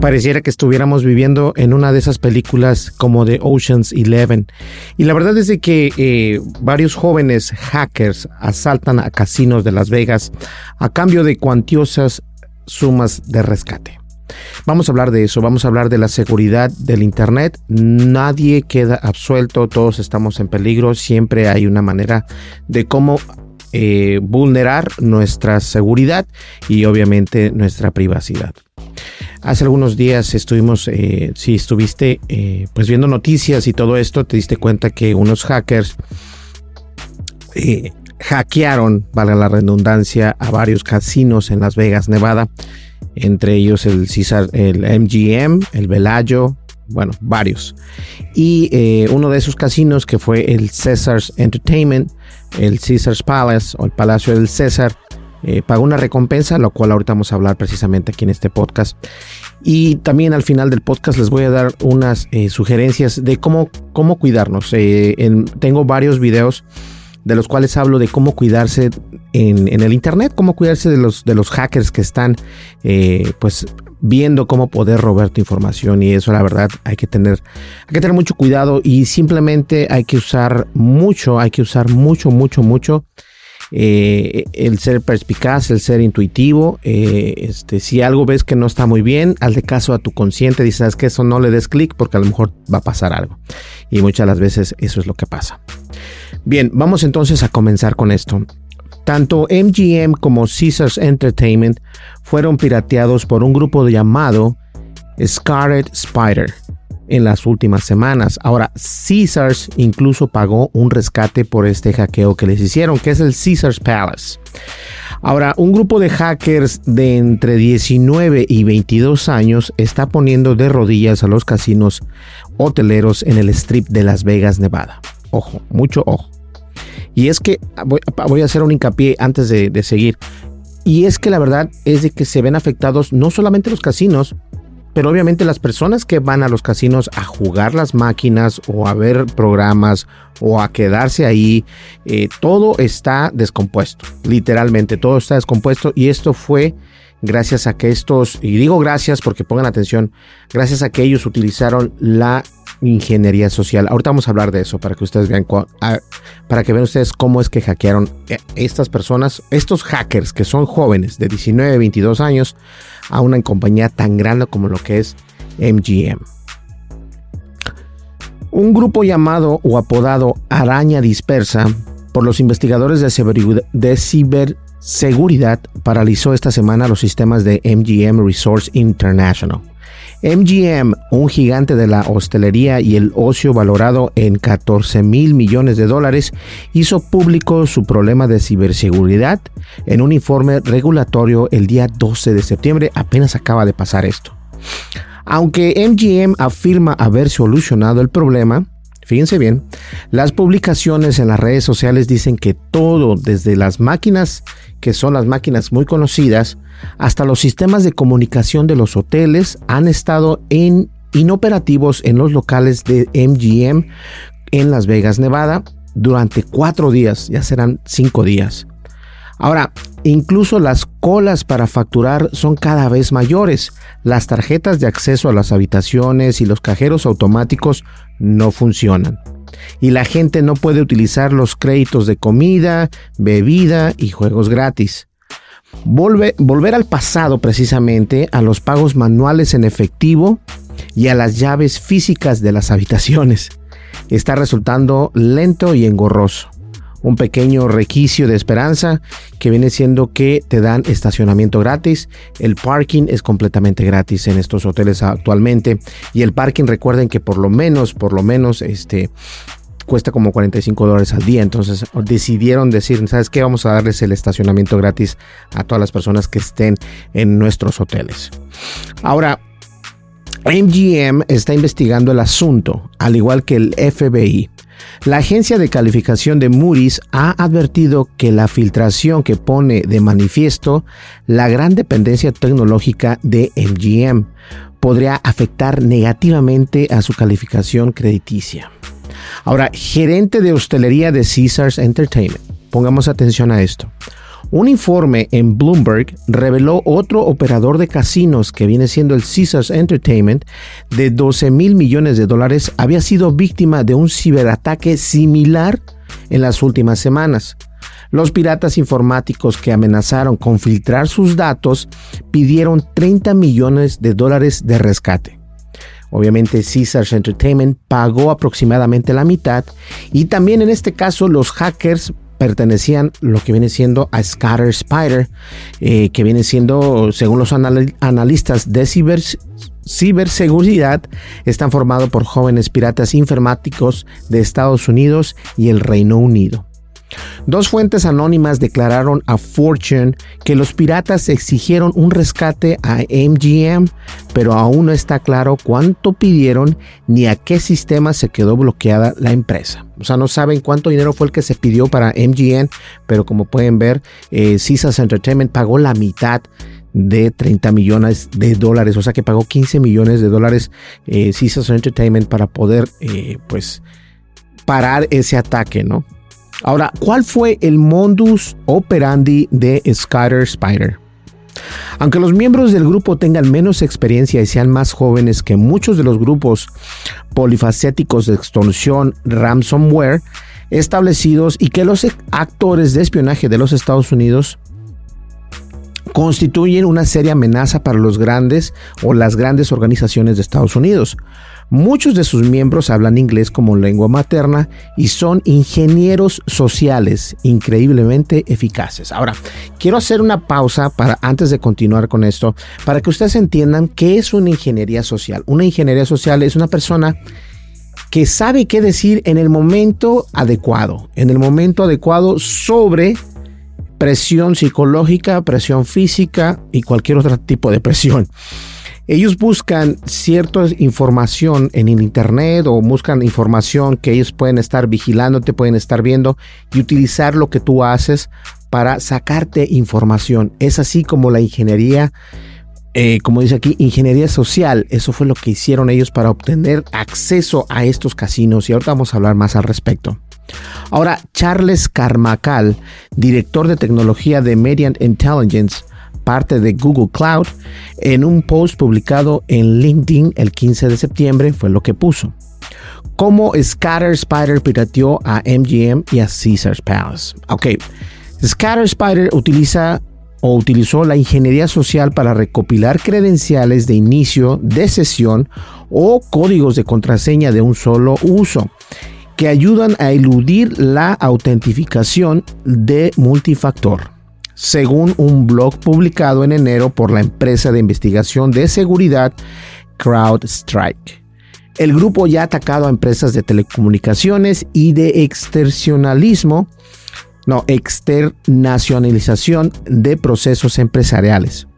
Pareciera que estuviéramos viviendo en una de esas películas como de Ocean's Eleven. Y la verdad es de que eh, varios jóvenes hackers asaltan a casinos de Las Vegas a cambio de cuantiosas sumas de rescate. Vamos a hablar de eso, vamos a hablar de la seguridad del Internet. Nadie queda absuelto, todos estamos en peligro, siempre hay una manera de cómo eh, vulnerar nuestra seguridad y obviamente nuestra privacidad. Hace algunos días estuvimos, eh, si estuviste eh, pues viendo noticias y todo esto, te diste cuenta que unos hackers eh, hackearon, valga la redundancia, a varios casinos en Las Vegas, Nevada, entre ellos el, César, el MGM, el Velayo, bueno, varios. Y uno de esos casinos que fue el Caesars Entertainment, el Caesars Palace o el Palacio del César, eh, pagó una recompensa, lo cual ahorita vamos a hablar precisamente aquí en este podcast. Y también al final del podcast les voy a dar unas eh, sugerencias de cómo, cómo cuidarnos. Eh, tengo varios videos de los cuales hablo de cómo cuidarse en, el internet, cómo cuidarse de los, de los hackers que están pues viendo cómo poder robar tu información y eso la verdad hay que tener hay que tener mucho cuidado y simplemente hay que usar mucho hay que usar mucho mucho mucho eh, el ser perspicaz, el ser intuitivo. Eh, este, si algo ves que no está muy bien, hazle caso a tu consciente, dices que eso no le des clic porque a lo mejor va a pasar algo. Y muchas las veces eso es lo que pasa. Bien, vamos entonces a comenzar con esto. Tanto MGM como Caesars Entertainment fueron pirateados por un grupo llamado Scarlet Spider en las últimas semanas. Ahora, Caesars incluso pagó un rescate por este hackeo que les hicieron, que es el Caesars Palace. Ahora, un grupo de hackers de entre 19 y 22 años está poniendo de rodillas a los casinos hoteleros en el strip de Las Vegas, Nevada. Ojo, mucho ojo. Y es que voy, a hacer un hincapié antes de, de seguir. Y es que la verdad es de que se ven afectados no solamente los casinos, pero obviamente las personas que van a los casinos a jugar las máquinas o a ver programas o a quedarse ahí, eh, todo está descompuesto, literalmente todo está descompuesto. Y esto fue gracias a que estos, y digo gracias porque pongan atención, gracias a que ellos utilizaron la ingeniería social. Ahorita vamos a hablar de eso para que ustedes vean, para que vean ustedes cómo es que hackearon eh, estas personas, estos hackers que son jóvenes de 19, 22 años, a una compañía tan grande como lo que es MGM. Un grupo llamado o apodado Araña Dispersa por los investigadores de, de ciberseguridad paralizó esta semana los sistemas de MGM Resource International. MGM, un gigante de la hostelería y el ocio valorado en 14 mil millones de dólares, hizo público su problema de ciberseguridad en un informe regulatorio el día 12 de septiembre. Apenas acaba de pasar esto. Aunque MGM afirma haber solucionado el problema, fíjense bien, las publicaciones en las redes sociales dicen que todo, desde las máquinas, que son las máquinas muy conocidas, hasta los sistemas de comunicación de los hoteles han estado en inoperativos en los locales de MGM en Las Vegas, Nevada, durante cuatro días, ya serán cinco días. Ahora, incluso las colas para facturar son cada vez mayores. Las tarjetas de acceso a las habitaciones y los cajeros automáticos no funcionan. Y la gente no puede utilizar los créditos de comida, bebida y juegos gratis. volver al pasado precisamente, a los pagos manuales en efectivo y a las llaves físicas de las habitaciones. Está resultando lento y engorroso un pequeño requicio de esperanza que viene siendo que te dan estacionamiento gratis. El parking es completamente gratis en estos hoteles actualmente. Y el parking, recuerden que por lo menos, por lo menos, este cuesta como 45 dólares al día. Entonces decidieron decir, ¿sabes qué? Vamos a darles el estacionamiento gratis a todas las personas que estén en nuestros hoteles. Ahora, MGM está investigando el asunto, al igual que el FBI. La agencia de calificación de Moody's ha advertido que la filtración que pone de manifiesto la gran dependencia tecnológica de MGM podría afectar negativamente a su calificación crediticia. Ahora, gerente de hostelería de Caesars Entertainment, pongamos atención a esto. Un informe en Bloomberg reveló otro operador de casinos que viene siendo el Caesars Entertainment de 12 mil millones de dólares había sido víctima de un ciberataque similar en las últimas semanas. Los piratas informáticos que amenazaron con filtrar sus datos pidieron 30 millones de dólares de rescate. Obviamente Caesars Entertainment pagó aproximadamente la mitad y también en este caso los hackers pertenecían lo que viene siendo a Scatter Spider, eh, que viene siendo, según los analistas de ciberseguridad, están formados por jóvenes piratas informáticos de Estados Unidos y el Reino Unido. Dos fuentes anónimas declararon a Fortune que los piratas exigieron un rescate a MGM, pero aún no está claro cuánto pidieron ni a qué sistema se quedó bloqueada la empresa. O sea, no saben cuánto dinero fue el que se pidió para MGM, pero como pueden ver, eh, Entertainment pagó la mitad de 30 millones de dólares, o sea que pagó 15 millones de dólares eh, Entertainment para poder, eh, pues, parar ese ataque, ¿no? Ahora, ¿cuál fue el modus operandi de Scatter Spider? Aunque los miembros del grupo tengan menos experiencia y sean más jóvenes que muchos de los grupos polifacéticos de extorsión ransomware establecidos y que los actores de espionaje de los Estados Unidos constituyen una seria amenaza para los grandes o las grandes organizaciones de Estados Unidos. Muchos de sus miembros hablan inglés como lengua materna y son ingenieros sociales increíblemente eficaces. Ahora, quiero hacer una pausa para antes de continuar con esto, para que ustedes entiendan qué es una ingeniería social. Una ingeniería social es una persona que sabe qué decir en el momento adecuado, en el momento adecuado sobre presión psicológica, presión física y cualquier otro tipo de presión. Ellos buscan cierta información en el Internet o buscan información que ellos pueden estar vigilando, te pueden estar viendo y utilizar lo que tú haces para sacarte información. Es así como la ingeniería, eh, como dice aquí, ingeniería social. Eso fue lo que hicieron ellos para obtener acceso a estos casinos y ahorita vamos a hablar más al respecto. Ahora, Charles Carmacal, director de tecnología de Mediant Intelligence, parte de Google Cloud, en un post publicado en LinkedIn el 15 de septiembre fue lo que puso. Cómo Scatter Spider pirateó a MGM y a Caesars Palace. Ok, Scatter Spider utiliza o utilizó la ingeniería social para recopilar credenciales de inicio de sesión o códigos de contraseña de un solo uso que ayudan a eludir la autentificación de multifactor según un blog publicado en enero por la empresa de investigación de seguridad CrowdStrike. El grupo ya ha atacado a empresas de telecomunicaciones y de externacionalismo, no, externacionalización de procesos empresariales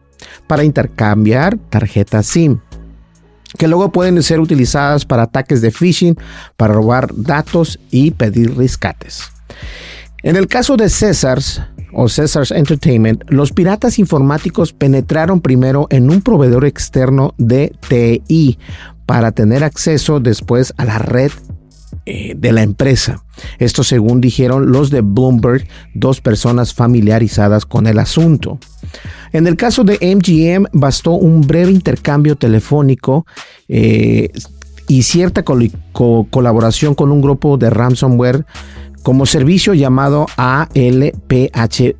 para intercambiar tarjetas SIM, que luego pueden ser utilizadas para ataques de phishing, para robar datos y pedir rescates. En el caso de Césars, o Caesars Entertainment, los piratas informáticos penetraron primero en un proveedor externo de TI para tener acceso después a la red eh, de la empresa. Esto según dijeron los de Bloomberg, dos personas familiarizadas con el asunto. En el caso de MGM bastó un breve intercambio telefónico eh, y cierta colaboración con un grupo de ransomware como servicio llamado ALPHV,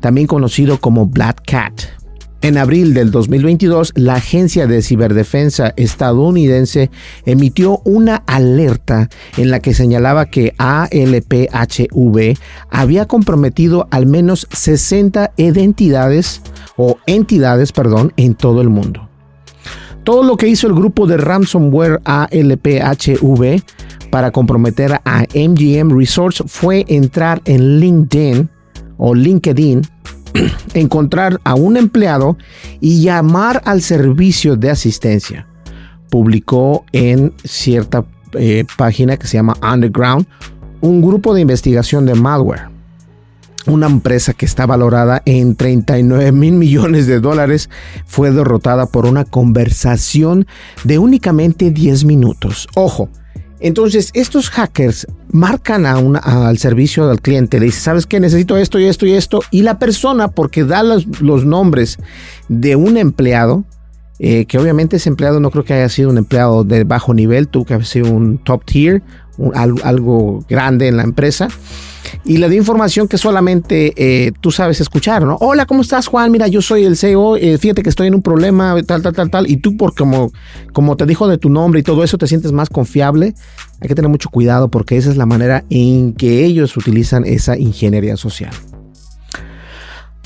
también conocido como Black Cat. En abril del 2022, la Agencia de Ciberdefensa estadounidense emitió una alerta en la que señalaba que ALPHV había comprometido al menos 60 identidades o entidades, perdón, en todo el mundo. Todo lo que hizo el grupo de ransomware ALPHV para comprometer a MGM Resorts fue entrar en LinkedIn o LinkedIn encontrar a un empleado y llamar al servicio de asistencia. Publicó en cierta eh, página que se llama Underground un grupo de investigación de malware. Una empresa que está valorada en 39 mil millones de dólares fue derrotada por una conversación de únicamente 10 minutos. Ojo, entonces, estos hackers marcan a al servicio del cliente, le dice, ¿sabes qué? Necesito esto y esto y esto. Y la persona, porque da los, nombres de un empleado, eh, que obviamente ese empleado no creo que haya sido un empleado de bajo nivel, tuvo que haber sido un top tier, algo grande en la empresa y le dio información que solamente eh, tú sabes escuchar, ¿no? Hola, ¿cómo estás, Juan? Mira, yo soy el CEO, eh, fíjate que estoy en un problema, tal, tal, tal, tal, y tú, por como, como te dijo de tu nombre y todo eso, te sientes más confiable. Hay que tener mucho cuidado porque esa es la manera en que ellos utilizan esa ingeniería social.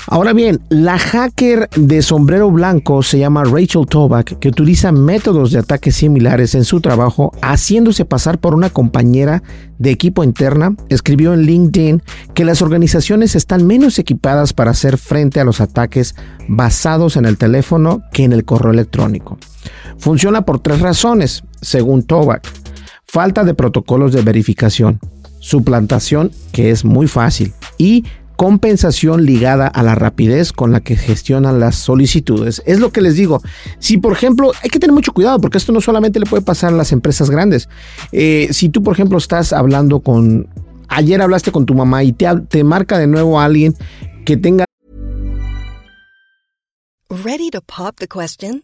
Ahora bien, la hacker de sombrero blanco se llama Rachel Toback, que utiliza métodos de ataque similares en su trabajo, haciéndose pasar por una compañera de equipo interna. Escribió en LinkedIn que las organizaciones están menos equipadas para hacer frente a los ataques basados en el teléfono que en el correo electrónico. Funciona por tres razones, según Toback. Falta de protocolos de verificación, suplantación, que es muy fácil, y compensación ligada a la rapidez con la que gestionan las solicitudes. Es lo que les digo. Si, por ejemplo, hay que tener mucho cuidado porque esto no solamente le puede pasar a las empresas grandes. Eh, si tú, por ejemplo, estás hablando con... Ayer hablaste con tu mamá y te, te marca de nuevo a alguien que tenga... Ready to pop the question?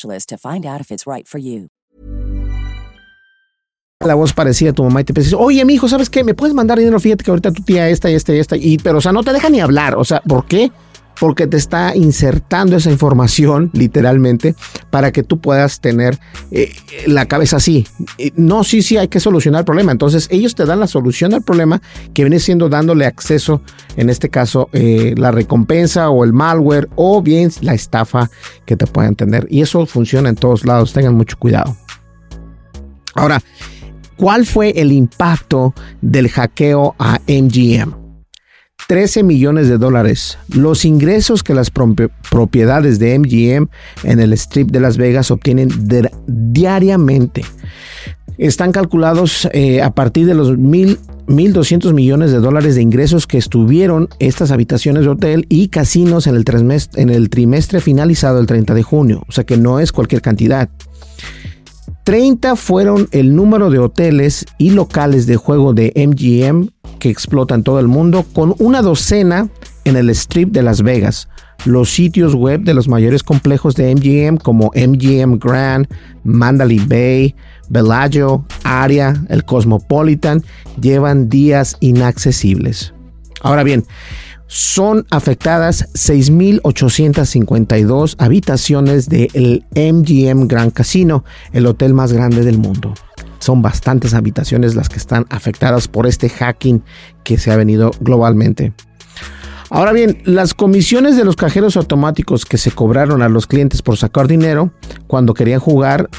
specialist to find out if it's right for you. La voz parecía a tu mamá y te dice, oye, mi hijo, ¿sabes qué? ¿Me puedes mandar dinero? Fíjate que ahorita tu tía esta y esta y esta. Y, pero, o sea, no te deja ni hablar. O sea, ¿por qué? Porque te está insertando esa información literalmente para que tú puedas tener eh, la cabeza así. No, sí, sí, hay que solucionar el problema. Entonces ellos te dan la solución al problema que viene siendo dándole acceso, en este caso, eh, la recompensa o el malware o bien la estafa que te puedan tener. Y eso funciona en todos lados. Tengan mucho cuidado. Ahora, ¿cuál fue el impacto del hackeo a MGM? 13 millones de dólares. Los ingresos que las propiedades de MGM en el Strip de Las Vegas obtienen diariamente están calculados eh, a partir de los mil 1.200 millones de dólares de ingresos que estuvieron estas habitaciones de hotel y casinos en el, en el trimestre finalizado el 30 de junio. O sea que no es cualquier cantidad. 30 fueron el número de hoteles y locales de juego de MGM que explotan todo el mundo, con una docena en el Strip de Las Vegas. Los sitios web de los mayores complejos de MGM como MGM Grand, Mandalay Bay, Bellagio, Aria, el Cosmopolitan llevan días inaccesibles. Ahora bien, son afectadas 6.852 habitaciones del MGM Grand Casino, el hotel más grande del mundo. Son bastantes habitaciones las que están afectadas por este hacking que se ha venido globalmente. Ahora bien, las comisiones de los cajeros automáticos que se cobraron a los clientes por sacar dinero cuando querían jugar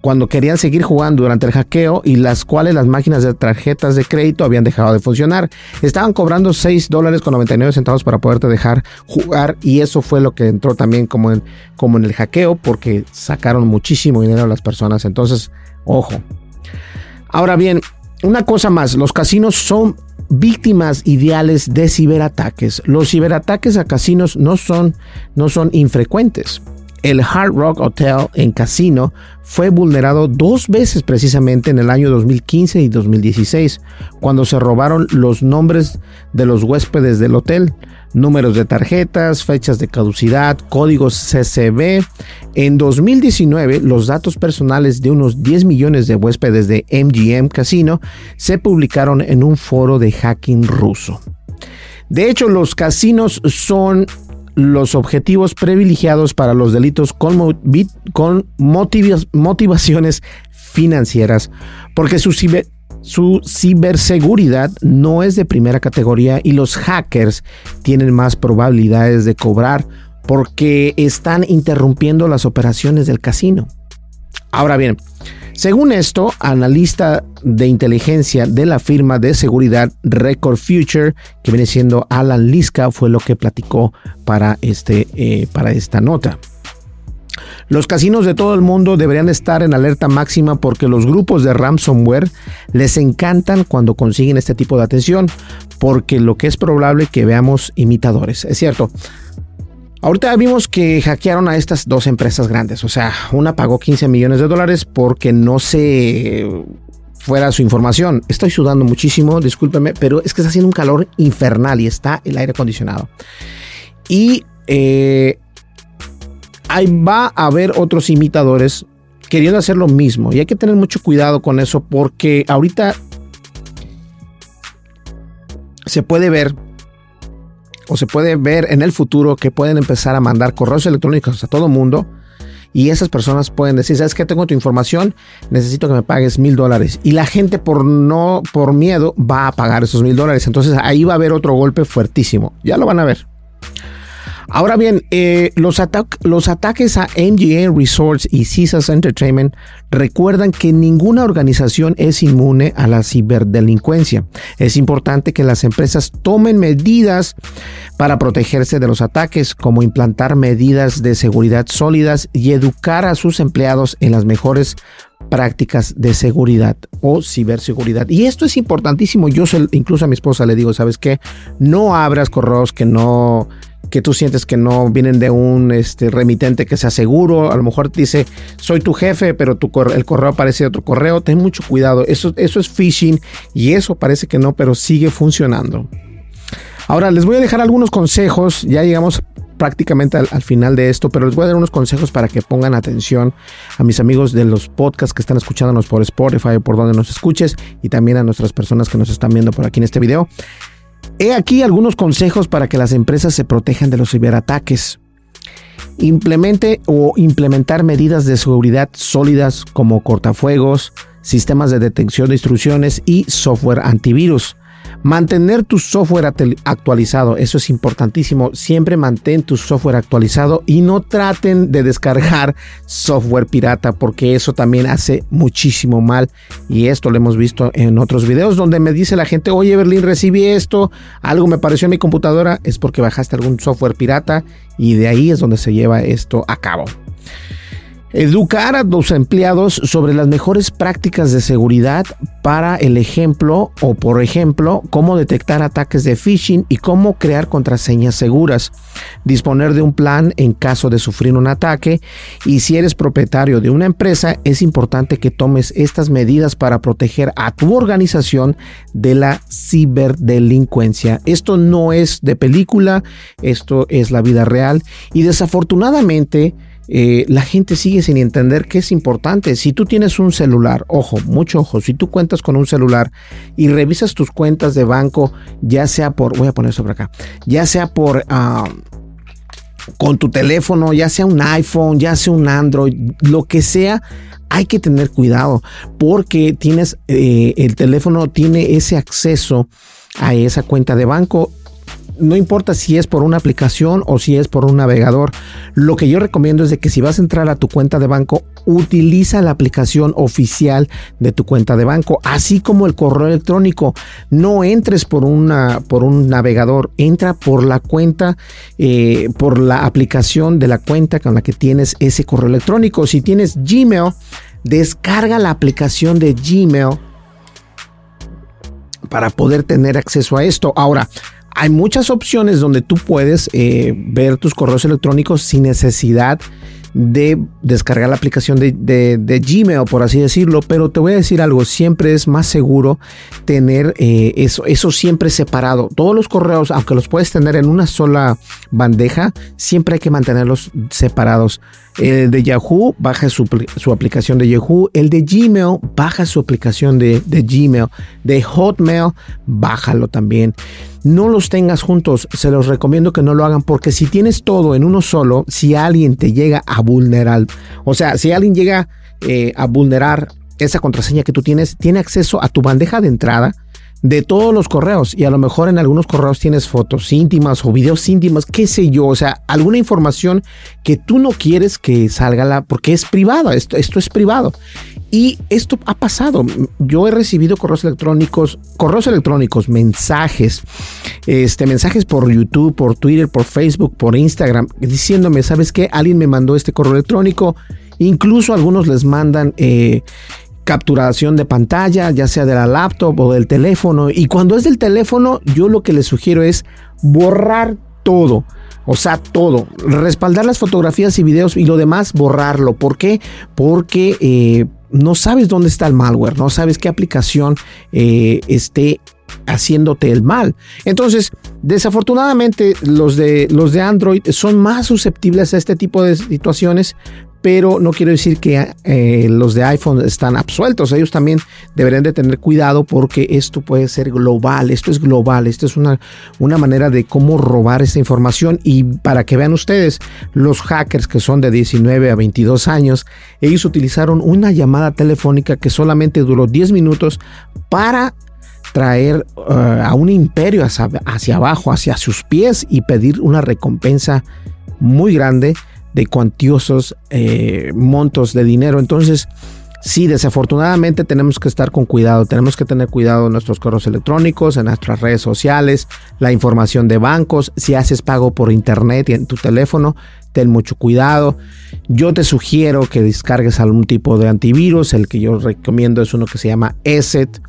cuando querían seguir jugando durante el hackeo y las cuales las máquinas de tarjetas de crédito habían dejado de funcionar. Estaban cobrando 6 dólares con 99 centavos para poderte dejar jugar y eso fue lo que entró también como en, como en el hackeo porque sacaron muchísimo dinero a las personas. Entonces, ojo. Ahora bien, una cosa más, los casinos son víctimas ideales de ciberataques. Los ciberataques a casinos no son, no son infrecuentes el Hard Rock Hotel en Casino fue vulnerado dos veces precisamente en el año 2015 y 2016, cuando se robaron los nombres de los huéspedes del hotel, números de tarjetas, fechas de caducidad, códigos CCB. En 2019, los datos personales de unos 10 millones de huéspedes de MGM Casino se publicaron en un foro de hacking ruso. De hecho, los casinos son los objetivos privilegiados para los delitos con, motivaciones financieras, porque su ciberseguridad no es de primera categoría y los hackers tienen más probabilidades de cobrar porque están interrumpiendo las operaciones del casino. Ahora bien, según esto, analista de inteligencia de la firma de seguridad Record Future, que viene siendo Alan Liska, fue lo que platicó para, este, eh, para esta nota. Los casinos de todo el mundo deberían estar en alerta máxima porque los grupos de ransomware les encantan cuando consiguen este tipo de atención, porque lo que es probable que veamos imitadores. Es cierto, Ahorita vimos que hackearon a estas dos empresas grandes. O sea, una pagó 15 millones de dólares porque no se fuera su información. Estoy sudando muchísimo, discúlpeme, pero es que está haciendo un calor infernal y está el aire acondicionado. Y eh, ahí va a haber otros imitadores queriendo hacer lo mismo. Y hay que tener mucho cuidado con eso porque ahorita se puede ver o se puede ver en el futuro que pueden empezar a mandar correos electrónicos a todo mundo y esas personas pueden decir, ¿sabes qué? Tengo tu información, necesito que me pagues mil dólares. Y la gente por no, por miedo, va a pagar esos mil dólares. Entonces ahí va a haber otro golpe fuertísimo. Ya lo van a ver. Ahora bien, eh, los, ataques a MGA Resorts y Caesars Entertainment recuerdan que ninguna organización es inmune a la ciberdelincuencia. Es importante que las empresas tomen medidas para protegerse de los ataques, como implantar medidas de seguridad sólidas y educar a sus empleados en las mejores prácticas de seguridad o ciberseguridad. Y esto es importantísimo. Yo incluso a mi esposa le digo, ¿sabes qué? No abras correos que no que tú sientes que no vienen de un este, remitente que sea seguro. A lo mejor dice, soy tu jefe, pero tu el correo aparece de otro correo. Ten mucho cuidado. Eso, eso es phishing y eso parece que no, pero sigue funcionando. Ahora les voy a dejar algunos consejos. Ya llegamos prácticamente al, al, final de esto, pero les voy a dar unos consejos para que pongan atención a mis amigos de los podcasts que están escuchándonos por Spotify por donde nos escuches y también a nuestras personas que nos están viendo por aquí en este video. He aquí algunos consejos para que las empresas se protejan de los ciberataques. Implemente o implementar medidas de seguridad sólidas como cortafuegos, sistemas de detección de instrucciones y software antivirus. Mantener tu software actualizado, eso es importantísimo. Siempre mantén tu software actualizado y no traten de descargar software pirata porque eso también hace muchísimo mal. Y esto lo hemos visto en otros videos donde me dice la gente, oye Berlín, recibí esto, algo me pareció en mi computadora, es porque bajaste algún software pirata y de ahí es donde se lleva esto a cabo. Educar a los empleados sobre las mejores prácticas de seguridad para el ejemplo o por ejemplo cómo detectar ataques de phishing y cómo crear contraseñas seguras. Disponer de un plan en caso de sufrir un ataque y si eres propietario de una empresa es importante que tomes estas medidas para proteger a tu organización de la ciberdelincuencia. Esto no es de película, esto es la vida real y desafortunadamente eh, la gente sigue sin entender que es importante. Si tú tienes un celular, ojo, mucho ojo, si tú cuentas con un celular y revisas tus cuentas de banco, ya sea por, voy a poner sobre acá, ya sea por... Ah, con tu teléfono, ya sea un iPhone, ya sea un Android, lo que sea, hay que tener cuidado porque tienes eh, el teléfono tiene ese acceso a esa cuenta de banco no importa si es por una aplicación o si es por un navegador. Lo que yo recomiendo es de que si vas a entrar a tu cuenta de banco, utiliza la aplicación oficial de tu cuenta de banco, así como el correo electrónico. No entres por, una, por un navegador, entra por la cuenta, eh, por la aplicación de la cuenta con la que tienes ese correo electrónico. Si tienes Gmail, descarga la aplicación de Gmail para poder tener acceso a esto. Ahora, hay muchas opciones donde tú puedes eh, ver tus correos electrónicos sin necesidad de descargar la aplicación de, Gmail, por así decirlo, pero te voy a decir algo, siempre es más seguro tener eh, eso, eso siempre separado. Todos los correos, aunque los puedes tener en una sola bandeja, siempre hay que mantenerlos separados. El de Yahoo baja su, aplicación de Yahoo. El de Gmail baja su aplicación de, de Gmail. De Hotmail, bájalo también no los tengas juntos. Se los recomiendo que no lo hagan porque si tienes todo en uno solo, si alguien te llega a vulnerar, o sea, si alguien llega eh, a vulnerar esa contraseña que tú tienes, tiene acceso a tu bandeja de entrada de todos los correos y a lo mejor en algunos correos tienes fotos íntimas o videos íntimos, qué sé yo, o sea, alguna información que tú no quieres que salga la, porque es privada, esto, esto es privado. Y esto ha pasado. Yo he recibido correos electrónicos, correos electrónicos, mensajes, este, mensajes por YouTube, por Twitter, por Facebook, por Instagram, diciéndome, ¿sabes qué? Alguien me mandó este correo electrónico. Incluso algunos les mandan eh, capturación de pantalla, ya sea de la laptop o del teléfono. Y cuando es del teléfono, yo lo que les sugiero es borrar todo. O sea, todo. Respaldar las fotografías y videos y lo demás, borrarlo. ¿Por qué? Porque eh, no sabes dónde está el malware, no sabes qué aplicación eh, esté haciéndote el mal. Entonces, desafortunadamente, los de, los de Android son más susceptibles a este tipo de situaciones, pero no quiero decir que eh, los de iPhone están absueltos. Ellos también deberían de tener cuidado porque esto puede ser global. Esto es global. Esto es una, una manera de cómo robar esta información. Y para que vean ustedes, los hackers que son de 19 a 22 años, ellos utilizaron una llamada telefónica que solamente duró 10 minutos para traer eh, a un imperio hacia abajo, hacia sus pies y pedir una recompensa muy grande de cuantiosos eh, montos de dinero. Entonces, sí, desafortunadamente tenemos que estar con cuidado, tenemos que tener cuidado en nuestros correos electrónicos, en nuestras redes sociales, la información de bancos, si haces pago por internet y en tu teléfono, ten mucho cuidado. Yo te sugiero que descargues algún tipo de antivirus, el que yo recomiendo es uno que se llama ESET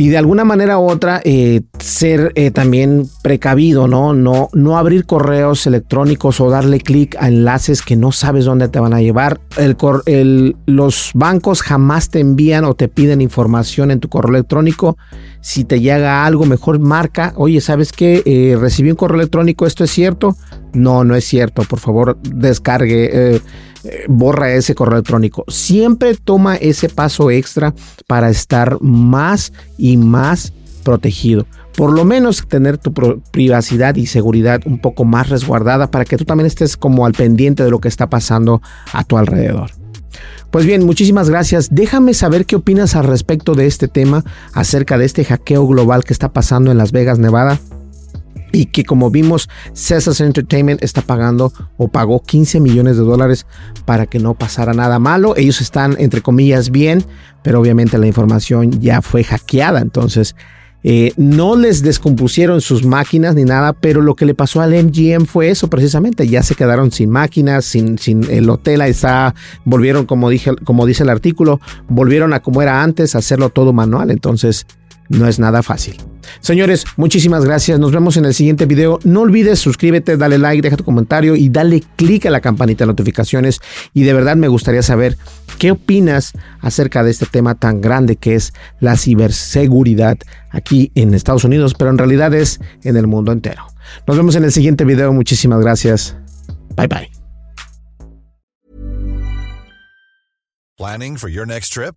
y de alguna manera u otra eh, ser eh, también precavido, ¿no? ¿no? No abrir correos electrónicos o darle clic a enlaces que no sabes dónde te van a llevar. El, los bancos jamás te envían o te piden información en tu correo electrónico. Si te llega algo, mejor marca, oye, ¿sabes qué? Eh, recibí un correo electrónico, ¿esto es cierto? No, no es cierto, por favor, descargue eh, borra ese correo electrónico. Siempre toma ese paso extra para estar más y más protegido. por lo menos tener tu privacidad y seguridad un poco más resguardada para que tú también estés como al pendiente de lo que está pasando a tu alrededor. Pues bien, muchísimas gracias. Déjame saber qué opinas al respecto de este tema, acerca de este hackeo global que está pasando en Las Vegas, Nevada. Y que como vimos, Cesar Entertainment está pagando o pagó 15 millones de dólares para que no pasara nada malo. Ellos están, entre comillas, bien, pero obviamente la información ya fue hackeada. Entonces, eh, no les descompusieron sus máquinas ni nada, pero lo que le pasó al MGM fue eso precisamente. Ya se quedaron sin máquinas, sin, sin el hotel está, volvieron, como, dije, como dice el artículo, volvieron a como era antes, a hacerlo todo manual. Entonces, no es nada fácil. Señores, muchísimas gracias. Nos vemos en el siguiente video. No olvides suscríbete, dale like, deja tu comentario y dale click a la campanita de notificaciones. Y de verdad me gustaría saber qué opinas acerca de este tema tan grande que es la ciberseguridad aquí en Estados Unidos, pero en realidad es en el mundo entero. Nos vemos en el siguiente video. Muchísimas gracias. Bye bye. Planning for your next trip?